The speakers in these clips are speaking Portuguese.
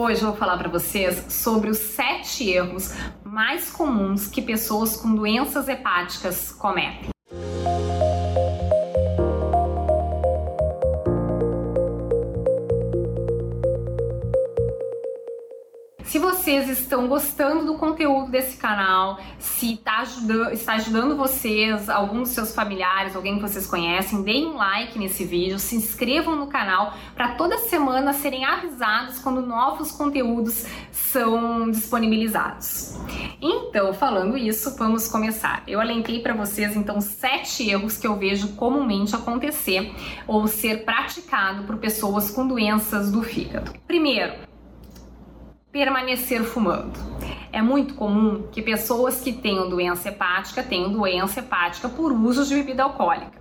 Hoje eu vou falar para vocês sobre os sete erros mais comuns que pessoas com doenças hepáticas cometem. Vocês estão gostando do conteúdo desse canal, se tá ajudando, está ajudando vocês, algum dos seus familiares, alguém que vocês conhecem, deem um like nesse vídeo, se inscrevam no canal para toda semana serem avisados quando novos conteúdos são disponibilizados. Então, falando isso, vamos começar. Eu alenquei para vocês então sete erros que eu vejo comumente acontecer ou ser praticado por pessoas com doenças do fígado. Primeiro, permanecer fumando. É muito comum que pessoas que tenham doença hepática tenham doença hepática por uso de bebida alcoólica.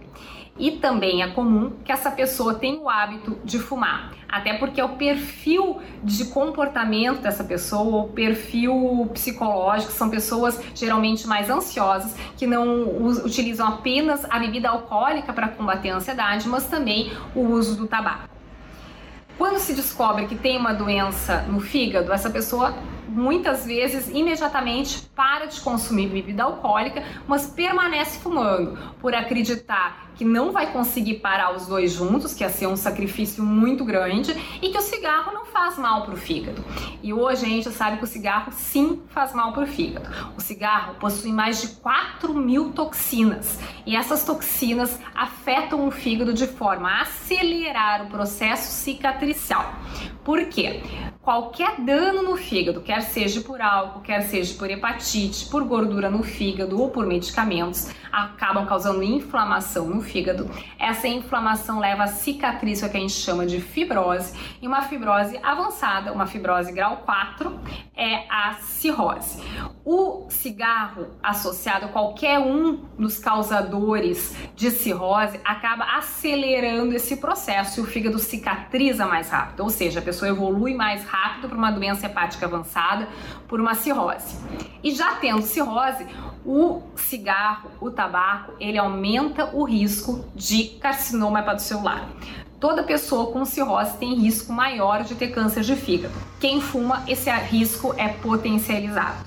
E também é comum que essa pessoa tenha o hábito de fumar, até porque é o perfil de comportamento dessa pessoa, o perfil psicológico, são pessoas geralmente mais ansiosas, que não utilizam apenas a bebida alcoólica para combater a ansiedade, mas também o uso do tabaco. Quando se descobre que tem uma doença no fígado, essa pessoa muitas vezes imediatamente para de consumir bebida alcoólica, mas permanece fumando por acreditar que não vai conseguir parar os dois juntos, que ia ser um sacrifício muito grande, e que o cigarro não faz mal para o fígado. E hoje a gente sabe que o cigarro sim faz mal para o fígado. O cigarro possui mais de 4 mil toxinas, e essas toxinas afetam o fígado de forma a acelerar o processo cicatricial. Por quê? Qualquer dano no fígado, quer seja por álcool, quer seja por hepatite, por gordura no fígado ou por medicamentos, acabam causando inflamação no fígado. Essa inflamação leva a cicatriz, que a gente chama de fibrose, e uma fibrose avançada, uma fibrose grau 4, é a cirrose. O cigarro associado a qualquer um dos causadores de cirrose acaba acelerando esse processo e o fígado cicatriza mais rápido, ou seja, a pessoa evolui mais rápido para uma doença hepática avançada, por uma cirrose. E já tendo cirrose, o cigarro, o tabaco, ele aumenta o risco de carcinoma hepatocelular. Toda pessoa com cirrose tem risco maior de ter câncer de fígado. Quem fuma, esse risco é potencializado.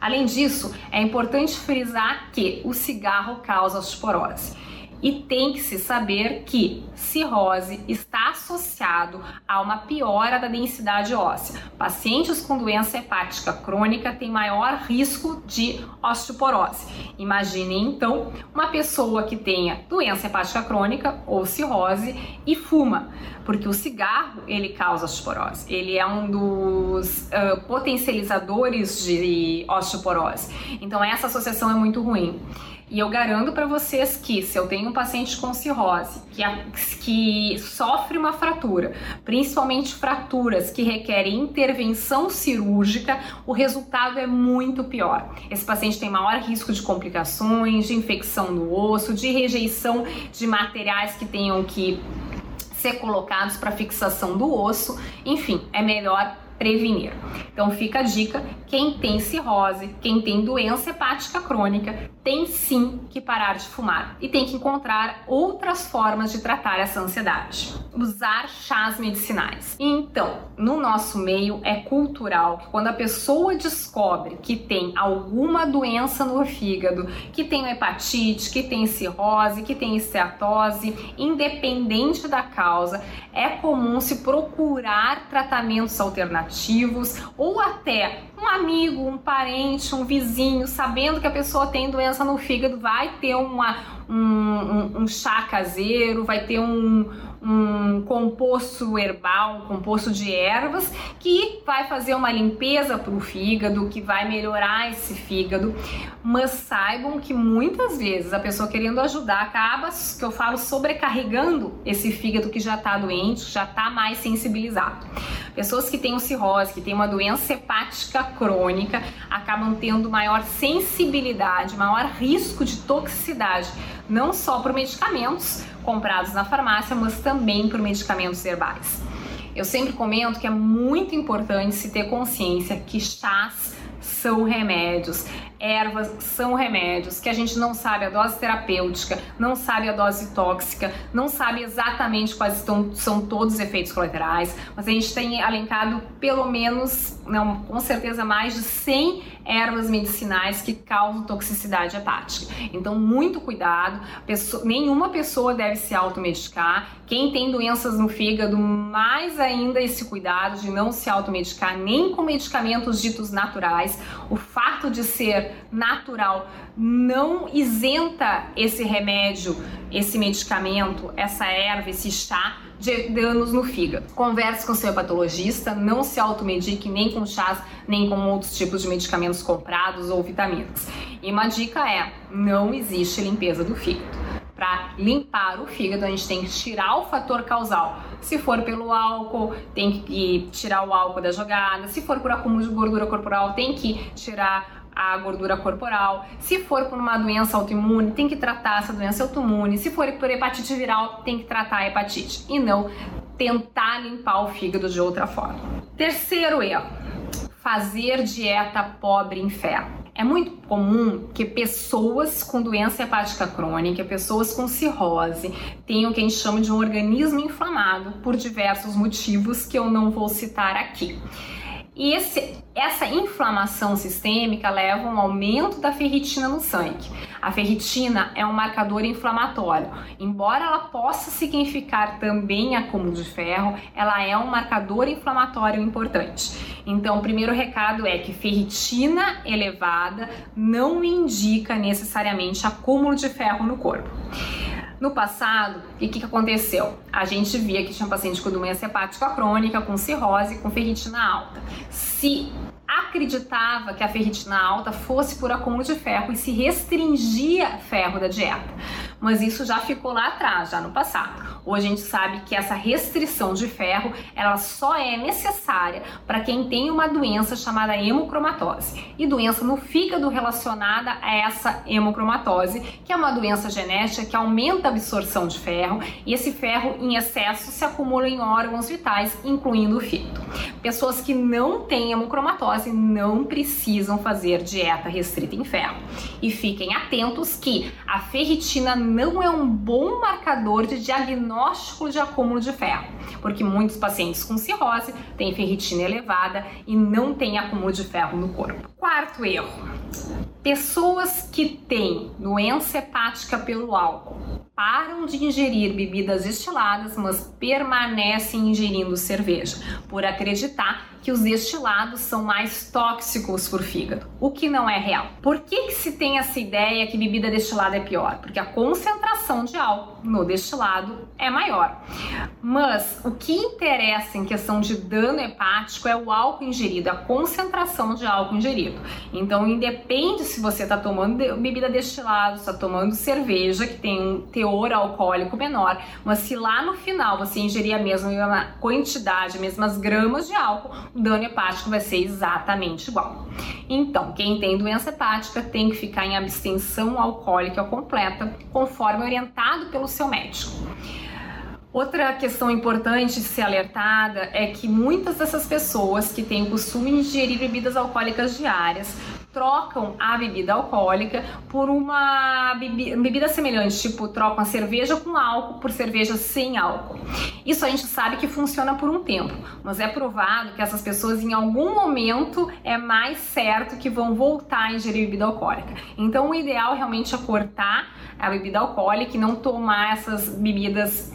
Além disso, é importante frisar que o cigarro causa osteoporose. E tem que se saber que cirrose está associado a uma piora da densidade óssea. Pacientes com doença hepática crônica têm maior risco de osteoporose. Imagine então uma pessoa que tenha doença hepática crônica ou cirrose e fuma, porque o cigarro ele causa osteoporose. Ele é um dos uh, potencializadores de osteoporose. Então essa associação é muito ruim. E eu garanto para vocês que se eu tenho um paciente com cirrose que, a, que sofre uma fratura, principalmente fraturas que requerem intervenção cirúrgica, o resultado é muito pior. Esse paciente tem maior risco de complicações, de infecção do osso, de rejeição de materiais que tenham que ser colocados para fixação do osso. Enfim, é melhor prevenir. Então fica a dica, quem tem cirrose, quem tem doença hepática crônica, tem sim que parar de fumar e tem que encontrar outras formas de tratar essa ansiedade. Usar chás medicinais. Então, no nosso meio é cultural que quando a pessoa descobre que tem alguma doença no fígado, que tem hepatite, que tem cirrose, que tem esteatose, independente da causa, é comum se procurar tratamentos alternativos ou até um amigo, um parente, um vizinho, sabendo que a pessoa tem doença no fígado, vai ter uma, um, um, um chá caseiro, vai ter um, um composto herbal, um composto de ervas, que vai fazer uma limpeza para o fígado, que vai melhorar esse fígado. Mas saibam que muitas vezes a pessoa querendo ajudar acaba, que eu falo, sobrecarregando esse fígado que já está doente, já está mais sensibilizado. Pessoas que têm cirrose, que têm uma doença hepática crônica, acabam tendo maior sensibilidade, maior risco de toxicidade, não só por medicamentos comprados na farmácia, mas também por medicamentos herbais. Eu sempre comento que é muito importante se ter consciência que chás são remédios. ervas são remédios, que a gente não sabe a dose terapêutica, não sabe a dose tóxica, não sabe exatamente quais estão, são todos os efeitos colaterais, mas a gente tem alencado pelo menos, não, com certeza mais de 100 ervas medicinais que causam toxicidade hepática. Então, muito cuidado, pessoa, nenhuma pessoa deve se automedicar. Quem tem doenças no fígado, mais ainda esse cuidado de não se automedicar nem com medicamentos ditos naturais. O fato de ser natural não isenta esse remédio, esse medicamento, essa erva, esse chá de danos no fígado. Converse com seu hepatologista, não se automedique nem com chás, nem com outros tipos de medicamentos comprados ou vitaminas. E uma dica é: não existe limpeza do fígado. Para limpar o fígado, a gente tem que tirar o fator causal. Se for pelo álcool, tem que tirar o álcool da jogada. Se for por acúmulo de gordura corporal, tem que tirar a gordura corporal. Se for por uma doença autoimune, tem que tratar essa doença autoimune. Se for por hepatite viral, tem que tratar a hepatite e não tentar limpar o fígado de outra forma. Terceiro erro: fazer dieta pobre em ferro. É muito comum que pessoas com doença hepática crônica, pessoas com cirrose, tenham o que a gente chama de um organismo inflamado por diversos motivos que eu não vou citar aqui. E esse, essa inflamação sistêmica leva a um aumento da ferritina no sangue. A ferritina é um marcador inflamatório. Embora ela possa significar também acúmulo de ferro, ela é um marcador inflamatório importante. Então, o primeiro recado é que ferritina elevada não indica necessariamente acúmulo de ferro no corpo. No passado, o que, que aconteceu? A gente via que tinha um paciente com doença hepática crônica, com cirrose, com ferritina alta. Se acreditava que a ferritina alta fosse por acúmulo de ferro e se restringia ferro da dieta. Mas isso já ficou lá atrás, já no passado. Hoje a gente sabe que essa restrição de ferro, ela só é necessária para quem tem uma doença chamada hemocromatose. E doença no fígado relacionada a essa hemocromatose, que é uma doença genética que aumenta a absorção de ferro e esse ferro em excesso se acumula em órgãos vitais, incluindo o fígado. Pessoas que não têm hemocromatose não precisam fazer dieta restrita em ferro. E fiquem atentos que a ferritina não é um bom marcador de diagnóstico de acúmulo de ferro, porque muitos pacientes com cirrose têm ferritina elevada e não têm acúmulo de ferro no corpo. Quarto erro: pessoas que têm doença hepática pelo álcool param de ingerir bebidas destiladas, mas permanecem ingerindo cerveja, por acreditar que os destilados são mais tóxicos para o fígado, o que não é real. Por que, que se tem essa ideia que bebida destilada é pior? Porque a concentração de álcool no destilado é maior. Mas o que interessa em questão de dano hepático é o álcool ingerido, a concentração de álcool ingerido. Então, independe se você está tomando bebida destilada, está tomando cerveja, que tem um teor alcoólico menor, mas se lá no final você ingerir a mesma quantidade, as mesmas gramas de álcool, o dano hepático vai ser exatamente igual. Então, quem tem doença hepática tem que ficar em abstenção alcoólica completa, conforme orientado pelo seu médico. Outra questão importante de ser alertada é que muitas dessas pessoas que têm o costume de ingerir bebidas alcoólicas diárias trocam a bebida alcoólica por uma bebida semelhante, tipo trocam a cerveja com álcool por cerveja sem álcool. Isso a gente sabe que funciona por um tempo, mas é provado que essas pessoas em algum momento é mais certo que vão voltar a ingerir bebida alcoólica. Então o ideal realmente é cortar a bebida alcoólica e não tomar essas bebidas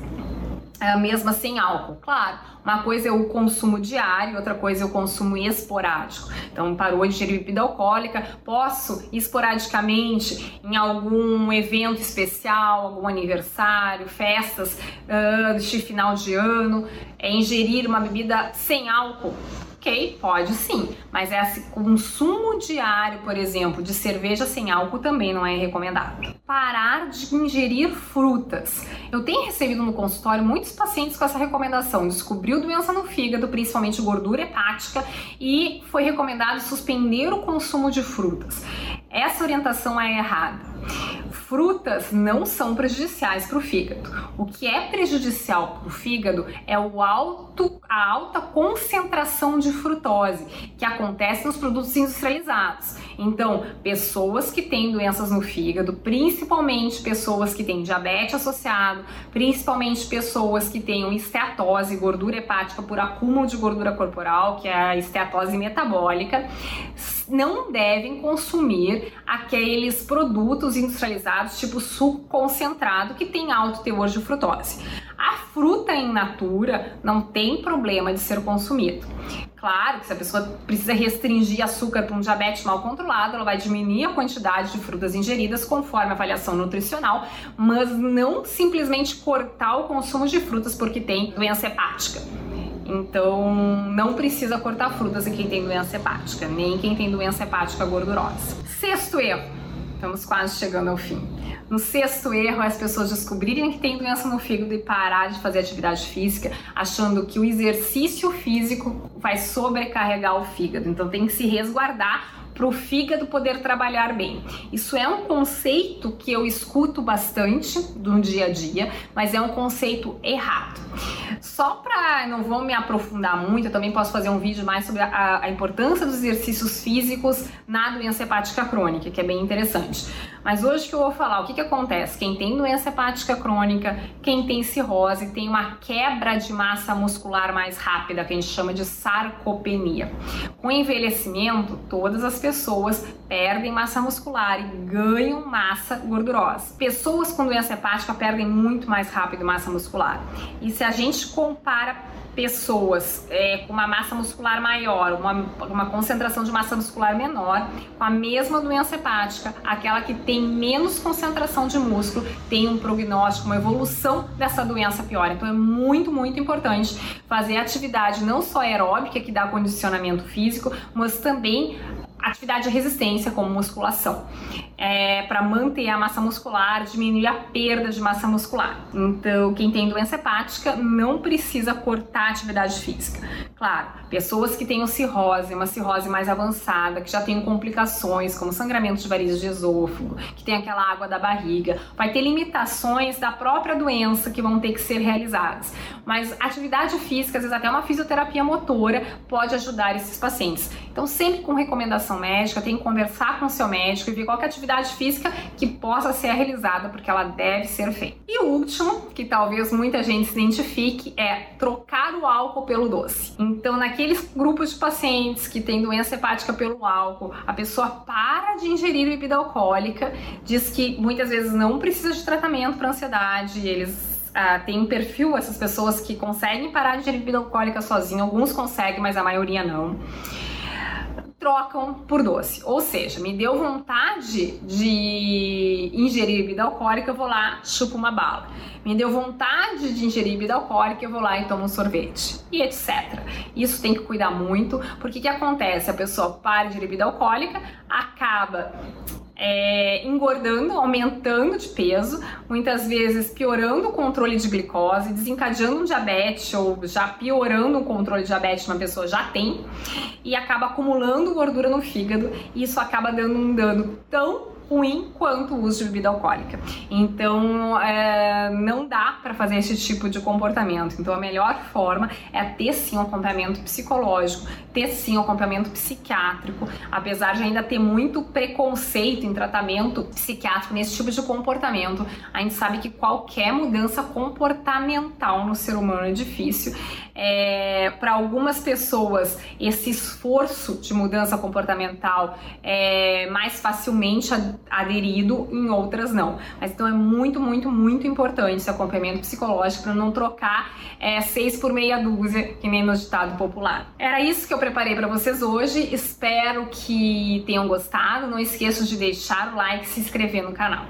é, mesma sem álcool. Claro, uma coisa é o consumo diário, outra coisa é o consumo esporádico. Então, parou de ingerir bebida alcoólica, posso esporadicamente em algum evento especial, algum aniversário, festas uh, de final de ano, é, ingerir uma bebida sem álcool Ok, pode sim, mas esse consumo diário, por exemplo, de cerveja sem álcool também não é recomendado. Parar de ingerir frutas. Eu tenho recebido no consultório muitos pacientes com essa recomendação. Descobriu doença no fígado, principalmente gordura hepática, e foi recomendado suspender o consumo de frutas. Essa orientação é errada frutas não são prejudiciais para o fígado. O que é prejudicial para o fígado é o alto, a alta concentração de frutose que acontece nos produtos industrializados. Então, pessoas que têm doenças no fígado, principalmente pessoas que têm diabetes associado, principalmente pessoas que têm esteatose, gordura hepática por acúmulo de gordura corporal, que é a esteatose metabólica, não devem consumir aqueles produtos industrializados tipo suco concentrado que tem alto teor de frutose. A fruta in natura não tem problema de ser consumido. Claro que se a pessoa precisa restringir açúcar para um diabetes mal controlado, ela vai diminuir a quantidade de frutas ingeridas conforme a avaliação nutricional, mas não simplesmente cortar o consumo de frutas porque tem doença hepática. Então, não precisa cortar frutas em quem tem doença hepática, nem quem tem doença hepática gordurosa. Sexto erro, estamos quase chegando ao fim. No sexto erro é as pessoas descobrirem que tem doença no fígado e parar de fazer atividade física, achando que o exercício físico vai sobrecarregar o fígado. Então tem que se resguardar para o fígado poder trabalhar bem. Isso é um conceito que eu escuto bastante do dia a dia, mas é um conceito errado. Só para não vou me aprofundar muito, eu também posso fazer um vídeo mais sobre a, a importância dos exercícios físicos na doença hepática crônica, que é bem interessante. Mas hoje que eu vou falar, o que, que acontece? Quem tem doença hepática crônica, quem tem cirrose, tem uma quebra de massa muscular mais rápida, que a gente chama de sarcopenia. Com envelhecimento, todas as pessoas perdem massa muscular e ganham massa gordurosa. Pessoas com doença hepática perdem muito mais rápido massa muscular. E se a gente compara pessoas é, com uma massa muscular maior, uma, uma concentração de massa muscular menor, com a mesma doença hepática, aquela que tem menos concentração de músculo, tem um prognóstico, uma evolução dessa doença pior. Então é muito, muito importante fazer atividade não só aeróbica, que dá condicionamento físico, mas também atividade de resistência, como musculação, é, para manter a massa muscular, diminuir a perda de massa muscular. Então, quem tem doença hepática não precisa cortar atividade física. Claro, pessoas que tenham cirrose, uma cirrose mais avançada, que já tenham complicações, como sangramento de varizes de esôfago, que tem aquela água da barriga, vai ter limitações da própria doença que vão ter que ser realizadas. Mas atividade física, às vezes até uma fisioterapia motora, pode ajudar esses pacientes. Então, sempre com recomendação médica, tem que conversar com o seu médico e ver qual é atividade física que possa ser realizada, porque ela deve ser feita. E o último, que talvez muita gente se identifique, é trocar o álcool pelo doce. Então, naqueles grupos de pacientes que têm doença hepática pelo álcool, a pessoa para de ingerir bebida alcoólica, diz que muitas vezes não precisa de tratamento para ansiedade, eles Uh, tem um perfil, essas pessoas que conseguem parar de ingerir bebida alcoólica sozinho, alguns conseguem, mas a maioria não trocam por doce. Ou seja, me deu vontade de ingerir bebida alcoólica, eu vou lá, chupo uma bala. Me deu vontade de ingerir bebida alcoólica, eu vou lá e tomo um sorvete. E etc. Isso tem que cuidar muito, porque o que acontece? A pessoa para de bebida alcoólica, acaba é, engordando, aumentando de peso, muitas vezes piorando o controle de glicose, desencadeando um diabetes ou já piorando o controle de diabetes que uma pessoa já tem e acaba acumulando gordura no fígado e isso acaba dando um dano tão ruim quanto o uso de bebida alcoólica. Então, é, não dá para fazer esse tipo de comportamento. Então, a melhor forma é ter sim um acompanhamento psicológico, ter sim um acompanhamento psiquiátrico, apesar de ainda ter muito preconceito em tratamento psiquiátrico nesse tipo de comportamento. A gente sabe que qualquer mudança comportamental no ser humano é difícil. É, para algumas pessoas, esse esforço de mudança comportamental é mais facilmente aderido, em outras não. Mas então é muito, muito, muito importante esse acompanhamento psicológico para não trocar é, seis por meia dúzia, que nem no ditado popular. Era isso que eu preparei para vocês hoje. Espero que tenham gostado. Não esqueçam de deixar o like e se inscrever no canal.